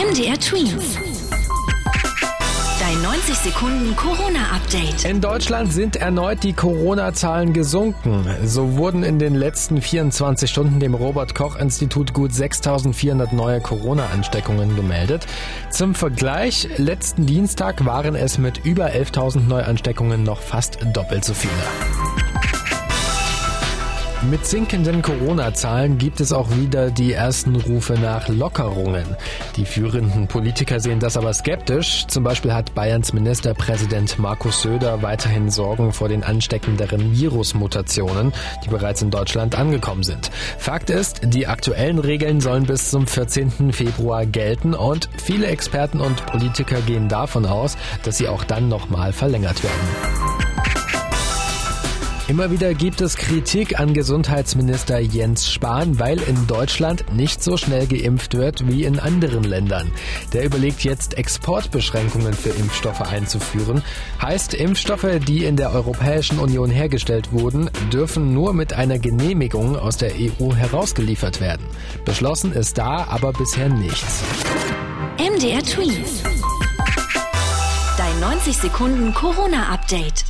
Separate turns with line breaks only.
MDR Twins. Dein 90 Sekunden Corona-Update.
In Deutschland sind erneut die Corona-Zahlen gesunken. So wurden in den letzten 24 Stunden dem Robert-Koch-Institut gut 6400 neue Corona-Ansteckungen gemeldet. Zum Vergleich, letzten Dienstag waren es mit über 11.000 Neuansteckungen noch fast doppelt so viele. Mit sinkenden Corona-Zahlen gibt es auch wieder die ersten Rufe nach Lockerungen. Die führenden Politiker sehen das aber skeptisch. Zum Beispiel hat Bayerns Ministerpräsident Markus Söder weiterhin Sorgen vor den ansteckenderen Virusmutationen, die bereits in Deutschland angekommen sind. Fakt ist, die aktuellen Regeln sollen bis zum 14. Februar gelten und viele Experten und Politiker gehen davon aus, dass sie auch dann nochmal verlängert werden. Immer wieder gibt es Kritik an Gesundheitsminister Jens Spahn, weil in Deutschland nicht so schnell geimpft wird wie in anderen Ländern. Der überlegt jetzt Exportbeschränkungen für Impfstoffe einzuführen. Heißt, Impfstoffe, die in der Europäischen Union hergestellt wurden, dürfen nur mit einer Genehmigung aus der EU herausgeliefert werden. Beschlossen ist da aber bisher nichts.
MDR Twins. Dein 90 Sekunden Corona-Update.